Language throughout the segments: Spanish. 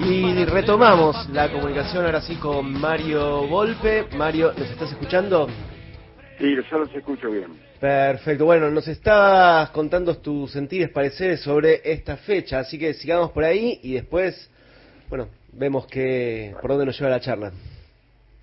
Y retomamos la comunicación ahora sí con Mario Volpe. Mario, ¿nos estás escuchando? Sí, yo los escucho bien. Perfecto. Bueno, nos estabas contando tus sentidos, pareceres sobre esta fecha, así que sigamos por ahí y después, bueno, vemos que por dónde nos lleva la charla.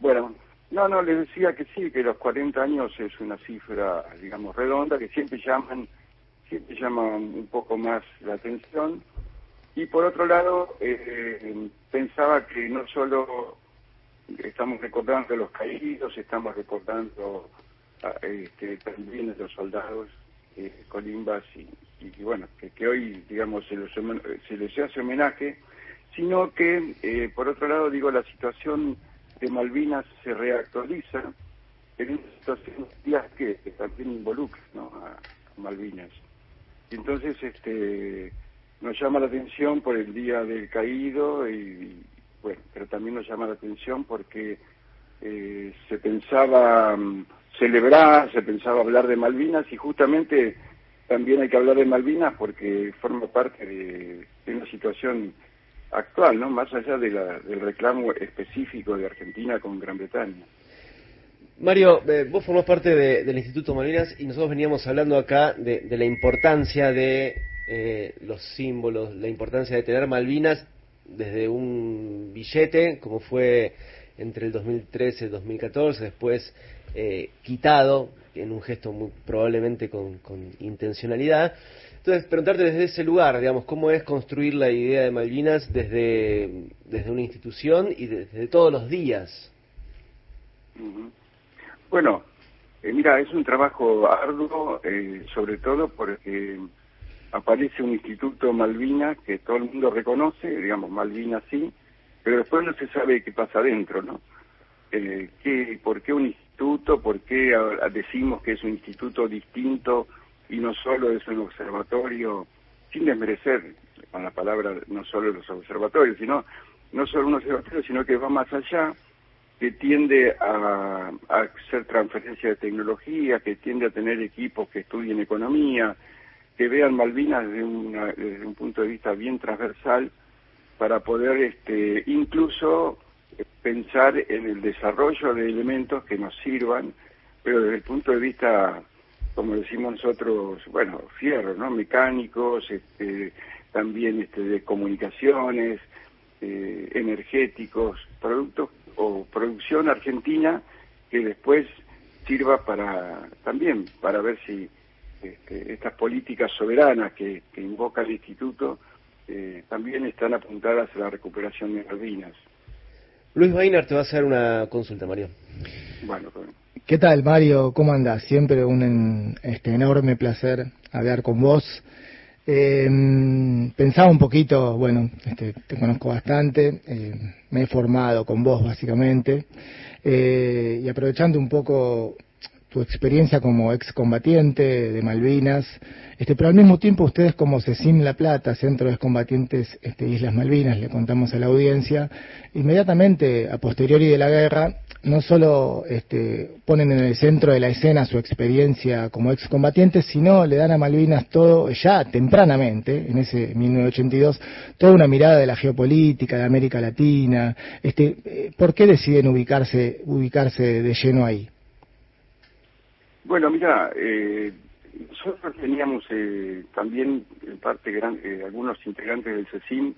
Bueno, no, no, les decía que sí, que los 40 años es una cifra, digamos, redonda, que siempre llaman, siempre llaman un poco más la atención. Y por otro lado, eh, pensaba que no solo estamos recordando los caídos, estamos recordando este, también los soldados, eh, colimbas, y, bueno, que, hoy, digamos, se, se les hace homenaje, sino que, eh, por otro lado, digo, la situación de Malvinas se reactualiza en una situación que, también involucra a, Malvinas. Y entonces, este nos llama la atención por el Día del Caído y, bueno, pero también nos llama la atención porque eh, se pensaba mm, celebrar, se pensaba hablar de Malvinas y justamente también hay que hablar de Malvinas porque forma parte de, una situación actual, ¿no? Más allá de la, del reclamo específico de Argentina con Gran Bretaña. Mario, eh, vos formás parte del Instituto Malvinas y nosotros veníamos hablando acá de, la importancia de eh, los símbolos, la importancia de tener Malvinas desde un billete, como fue entre el 2013 y el 2014, después eh, quitado en un gesto probablemente con, intencionalidad. Entonces, preguntarte desde ese lugar, digamos, cómo es construir la idea de Malvinas desde, desde una institución y desde todos los días. Bueno, eh, mira, es un trabajo arduo, eh, sobre todo porque aparece un instituto Malvinas que todo el mundo reconoce, digamos, Malvinas sí, pero después no se sabe qué pasa adentro, ¿no? Eh, ¿qué, ¿Por qué un instituto? ¿Por qué decimos que es un instituto distinto y no solo es un observatorio, sin desmerecer con la palabra no solo los observatorios, sino no solo un observatorio, sino que va más allá, que tiende a, hacer transferencia de tecnología, que tiende a tener equipos que estudien economía, que vean Malvinas desde, desde un punto de vista bien transversal para poder este, incluso pensar en el desarrollo de elementos que nos sirvan, pero desde el punto de vista, como decimos nosotros, bueno, fierro, ¿no? Mecánicos, este, también este, de comunicaciones, eh, energéticos, productos o producción argentina que después sirva para también para ver si este, estas políticas soberanas que, que invoca el instituto eh, también están apuntadas a la recuperación de Malvinas. Luis Weiner te va a hacer una consulta, Mario. Bueno, ¿Qué tal, Mario? ¿Cómo andas? Siempre un este, enorme placer hablar con vos. Eh, pensaba un poquito, bueno, este, te conozco bastante, eh, me he formado con vos básicamente, y aprovechando un poco tu experiencia como excombatiente de Malvinas, este, pero al mismo tiempo ustedes como CECIM La Plata, Centro de Excombatientes este, Islas Malvinas, le contamos a la audiencia, inmediatamente a posteriori de la guerra, no solo este, ponen en el centro de la escena su experiencia como excombatientes, sino le dan a Malvinas todo, ya tempranamente, en ese 1982, toda una mirada de la geopolítica de América Latina. Este, eh, ¿Por qué deciden ubicarse, ubicarse de lleno ahí? Bueno, mira, eh, nosotros teníamos eh, también, en parte, eh, algunos integrantes del CECIM,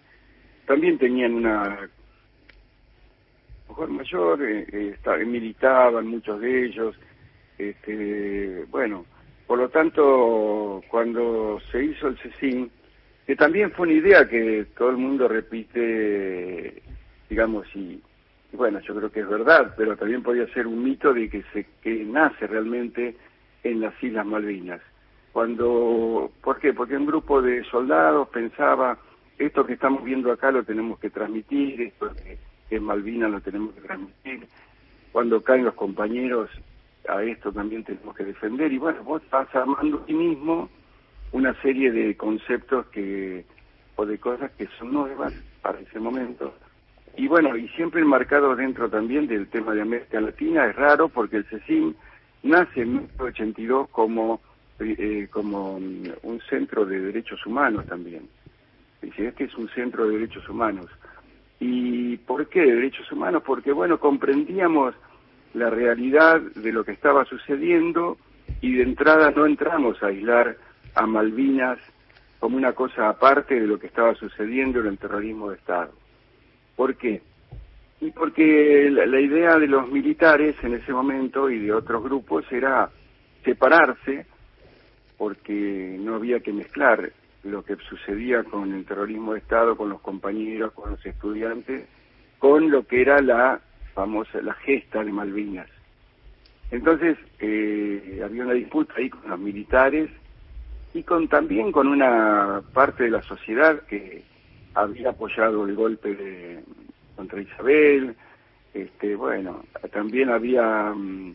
también tenían una mujer mayor, eh, militaban muchos de ellos, este, bueno, por lo tanto, cuando se hizo el CECIM, que también fue una idea que todo el mundo repite, digamos, y bueno, yo creo que es verdad, pero también podría ser un mito de que se que nace realmente en las Islas Malvinas. Cuando, ¿por qué? Porque un grupo de soldados pensaba esto que estamos viendo acá lo tenemos que transmitir, esto que, en Malvinas lo tenemos que transmitir. Cuando caen los compañeros, a esto también tenemos que defender. Y bueno, vos estás armando ti mismo una serie de conceptos que o de cosas que son nuevas para ese momento y bueno, y siempre enmarcado dentro también del tema de América Latina, es raro porque el CECIM nace en 1982 como, eh, como mm, un centro de derechos humanos también. Dice, este es un centro de derechos humanos. ¿Y por qué de derechos humanos? Porque, bueno, comprendíamos la realidad de lo que estaba sucediendo y de entrada no entramos a aislar a Malvinas como una cosa aparte de lo que estaba sucediendo en el terrorismo de Estado. ¿Por qué? Y porque la, idea de los militares en ese momento y de otros grupos era separarse, porque no había que mezclar lo que sucedía con el terrorismo de Estado, con los compañeros, con los estudiantes, con lo que era la famosa, la gesta de Malvinas. Entonces, eh, había una disputa ahí con los militares y con también con una parte de la sociedad que había apoyado el golpe de, contra Isabel, este, bueno, también había mm,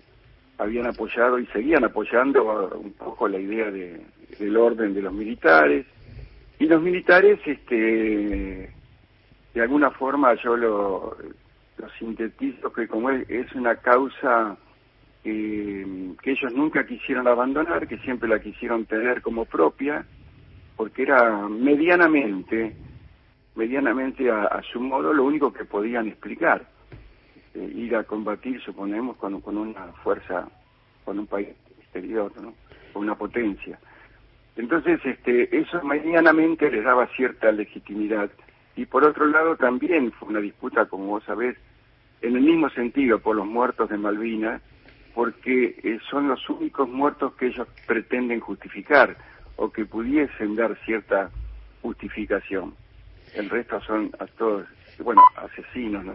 habían apoyado y seguían apoyando un poco la idea de, del orden de los militares. Y los militares este de alguna forma yo lo, lo sintetizo que como es, una causa eh, que ellos nunca quisieron abandonar, que siempre la quisieron tener como propia, porque era medianamente medianamente a, su modo lo único que podían explicar. Eh, ir a combatir, suponemos, con, una fuerza, con un país exterior, con una potencia. Entonces, este, eso medianamente les daba cierta legitimidad. Y por otro lado, también fue una disputa, como vos sabés, en el mismo sentido por los muertos de Malvinas, porque eh, son los únicos muertos que ellos pretenden justificar o que pudiesen dar cierta justificación el resto son todos, bueno, asesinos, ¿no?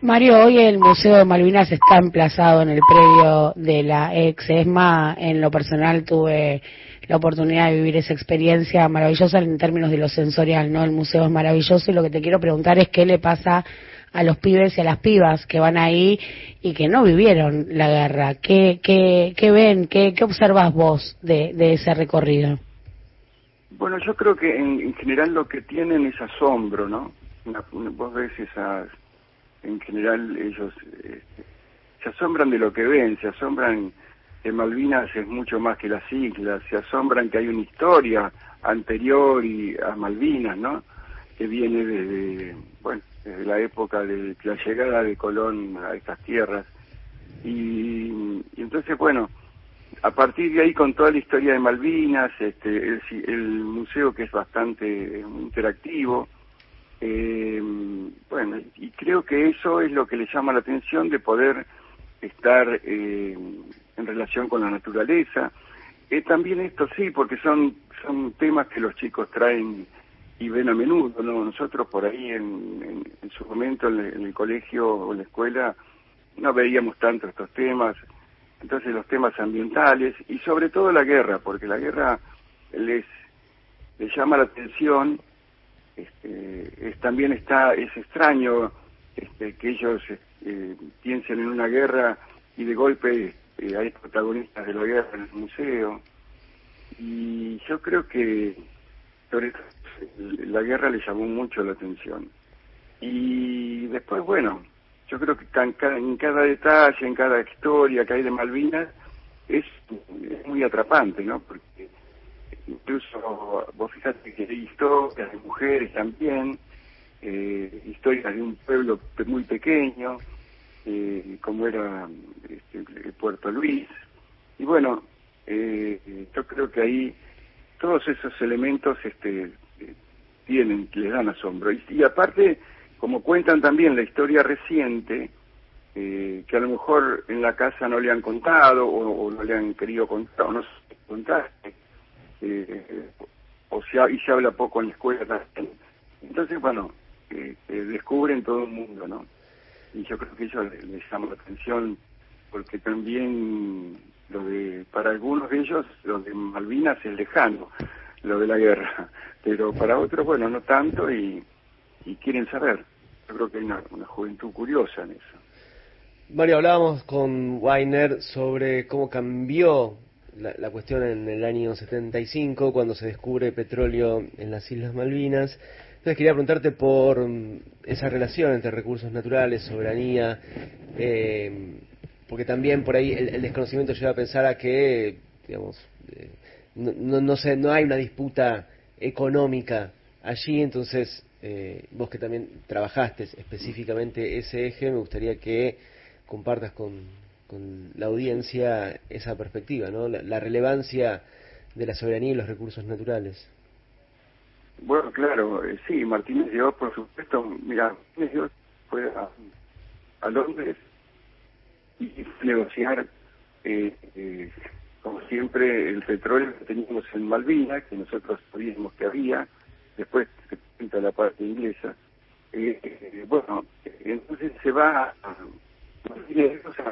Mario, hoy el Museo de Malvinas está emplazado en el predio de la ex ESMA. En lo personal tuve la oportunidad de vivir esa experiencia maravillosa en términos de lo sensorial, ¿no? El museo es maravilloso y lo que te quiero preguntar es qué le pasa a los pibes y a las pibas que van ahí y que no vivieron la guerra. ¿Qué, qué, qué ven, qué, qué observas vos de, de ese recorrido? Bueno, yo creo que en, general lo que tienen es asombro, ¿no? vos ves esas, en general ellos este, se asombran de lo que ven, se asombran que Malvinas es mucho más que las islas, se asombran que hay una historia anterior y a Malvinas, ¿no? Que viene desde, bueno, desde la época de la llegada de Colón a estas tierras. y entonces, bueno, a partir de ahí con toda la historia de Malvinas, este, el, museo que es bastante interactivo, eh, bueno, y creo que eso es lo que le llama la atención de poder estar eh, en relación con la naturaleza. Eh, también esto sí, porque son, son temas que los chicos traen y ven a menudo, ¿no? Nosotros por ahí en, en, su momento en, en el colegio o en la escuela no veíamos tanto estos temas, entonces los temas ambientales y sobre todo la guerra, porque la guerra les, llama la atención, este, es, también está, es extraño este, que ellos eh, piensen en una guerra y de golpe eh, hay protagonistas de la guerra en el museo. Y yo creo que sobre la guerra les llamó mucho la atención. Y después, bueno, yo creo que en cada, detalle, en cada historia que hay de Malvinas, es, muy atrapante, ¿no? Porque incluso vos fijate que hay historias de mujeres también, eh, historias de un pueblo muy pequeño, eh, como era este, Puerto Luis. Y bueno, eh, yo creo que ahí todos esos elementos este, tienen, le dan asombro. y aparte, como cuentan también la historia reciente, eh, que a lo mejor en la casa no le han contado o, no le han querido contar o no se contar, eh, o sea, y se habla poco en la escuela también. Entonces, bueno, eh, descubren todo el mundo, ¿no? Y yo creo que eso les, llama la atención porque también lo de, para algunos de ellos, lo de Malvinas es lejano, lo de la guerra, pero para otros, bueno, no tanto y y quieren saber. Yo creo que hay una, juventud curiosa en eso. Mario, hablábamos con Weiner sobre cómo cambió la, cuestión en el año 75, cuando se descubre petróleo en las Islas Malvinas. Entonces quería preguntarte por mm, esa relación entre recursos naturales, soberanía, eh, porque también por ahí el, desconocimiento lleva a pensar a que, digamos, eh, no, no, no, no hay una disputa económica allí, entonces, eh, vos que también trabajaste específicamente ese eje, me gustaría que compartas con, con la audiencia esa perspectiva, ¿no? La, relevancia de la soberanía y los recursos naturales. Bueno, claro, eh, sí, Martínez llegó, por supuesto, mira, Martínez fue a, Londres y negociar, eh, eh, como siempre, el petróleo que teníamos en Malvinas, que nosotros sabíamos que había, después se presenta la parte inglesa. Eh, bueno, entonces se va a,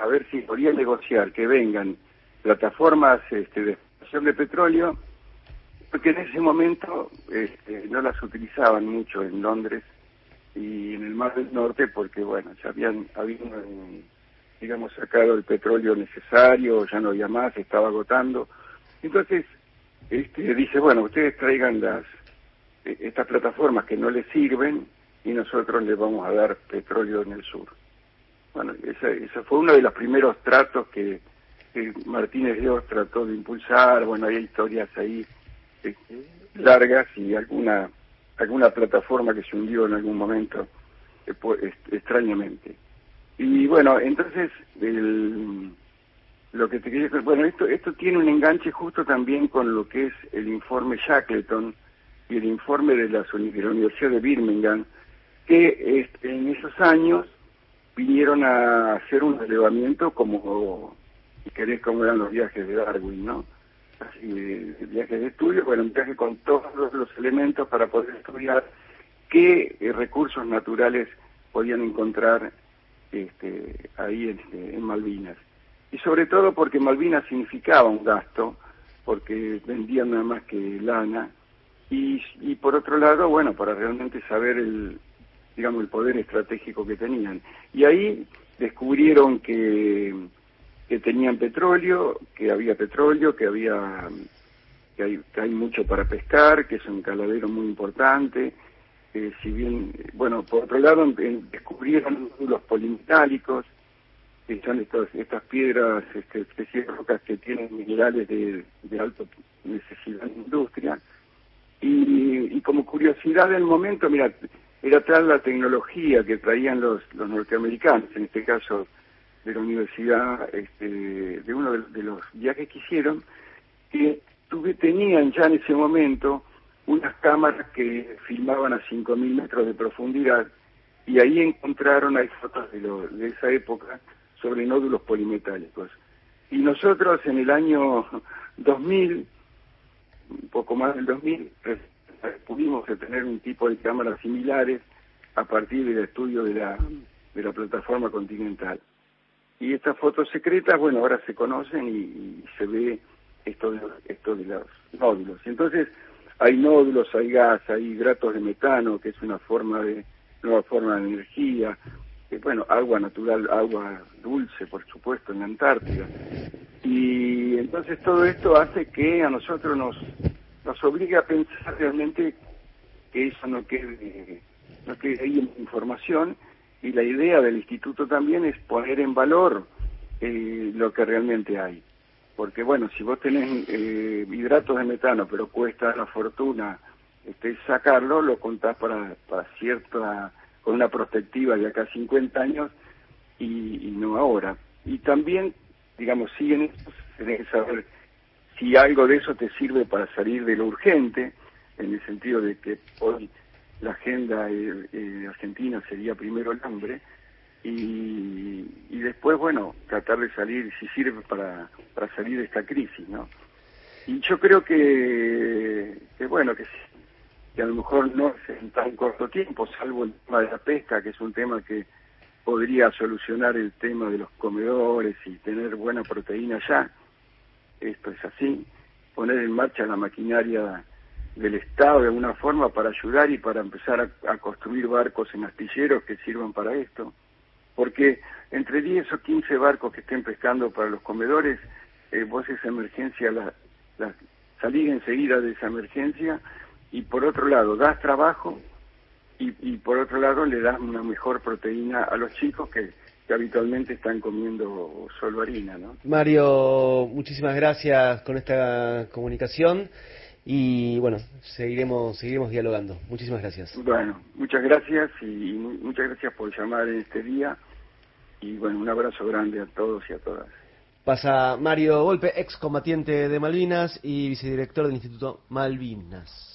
a ver si podía negociar que vengan plataformas este, de exportación de petróleo, porque en ese momento este, no las utilizaban mucho en Londres y en el Mar del Norte, porque bueno, ya habían, habían digamos, sacado el petróleo necesario, ya no había más, estaba agotando. Entonces, este, dice, bueno, ustedes traigan las estas plataformas que no les sirven y nosotros les vamos a dar petróleo en el sur. Bueno, ese, fue uno de los primeros tratos que, Martínez Dios trató de impulsar. Bueno, hay historias ahí este, largas y alguna alguna plataforma que se hundió en algún momento eh, extrañamente. Y bueno, entonces lo que te quería bueno, esto esto tiene un enganche justo también con lo que es el informe Shackleton y el informe de la, Universidad de Birmingham que este, en esos años vinieron a hacer un elevamiento como, si querés, como eran los viajes de Darwin, ¿no? Así, viajes de estudio, bueno, un viaje con todos los, elementos para poder estudiar qué eh, recursos naturales podían encontrar este, ahí este, en Malvinas. Y sobre todo porque Malvinas significaba un gasto, porque vendían nada más que lana, y, y por otro lado, bueno, para realmente saber el, digamos, el poder estratégico que tenían. Y ahí descubrieron que, que tenían petróleo, que había petróleo, que había que hay, que hay mucho para pescar, que es un caladero muy importante. Eh, si bien, bueno, por otro lado, descubrieron los polimetálicos, que son estos, estas piedras, este, especies de rocas que tienen minerales de, de alta necesidad la industria. Y, y como curiosidad del momento, mira, era tal la tecnología que traían los, los norteamericanos, en este caso de la universidad, este, de uno de, los viajes que hicieron, que tuve, tenían ya en ese momento unas cámaras que filmaban a 5.000 metros de profundidad y ahí encontraron, hay fotos de, lo, de esa época, sobre nódulos polimetálicos. Y nosotros en el año 2000, un poco más del 2000, pudimos tener un tipo de cámaras similares a partir del estudio de la, de la plataforma continental. Y estas fotos secretas, bueno, ahora se conocen y, se ve esto de, esto de los nódulos. Entonces, hay nódulos, hay gas, hay hidratos de metano, que es una forma de, nueva forma de energía, eh, bueno, agua natural, agua dulce, por supuesto, en la Antártida. Y entonces todo esto hace que a nosotros nos, nos obliga a pensar realmente que eso no quede, no quede ahí en información y la idea del instituto también es poner en valor eh, lo que realmente hay. Porque bueno, si vos tenés eh, hidratos de metano, pero cuesta la fortuna este, sacarlo, lo contás para, para cierta, con una perspectiva de acá 50 años y, y no ahora. Y también, digamos, siguen estos, que saber si algo de eso te sirve para salir de lo urgente, en el sentido de que hoy la agenda eh, eh, argentina sería primero el hambre, y, y, después, bueno, tratar de salir, si sirve para, para salir de esta crisis, ¿no? Y yo creo que, que bueno, que, que a lo mejor no es en tan corto tiempo, salvo el tema de la pesca, que es un tema que podría solucionar el tema de los comedores y tener buena proteína ya, esto es así, poner en marcha la maquinaria del Estado de alguna forma para ayudar y para empezar a, construir barcos en astilleros que sirvan para esto. Porque entre 10 o 15 barcos que estén pescando para los comedores, eh, vos esa emergencia, la, la, salir enseguida de esa emergencia y por otro lado das trabajo y, y por otro lado le das una mejor proteína a los chicos que que habitualmente están comiendo solo harina, ¿no? Mario, muchísimas gracias con esta comunicación y bueno, seguiremos, seguiremos dialogando. Muchísimas gracias. Bueno, muchas gracias y muchas gracias por llamar en este día y bueno, un abrazo grande a todos y a todas. Pasa Mario Golpe, excombatiente de Malvinas y vicedirector del Instituto Malvinas.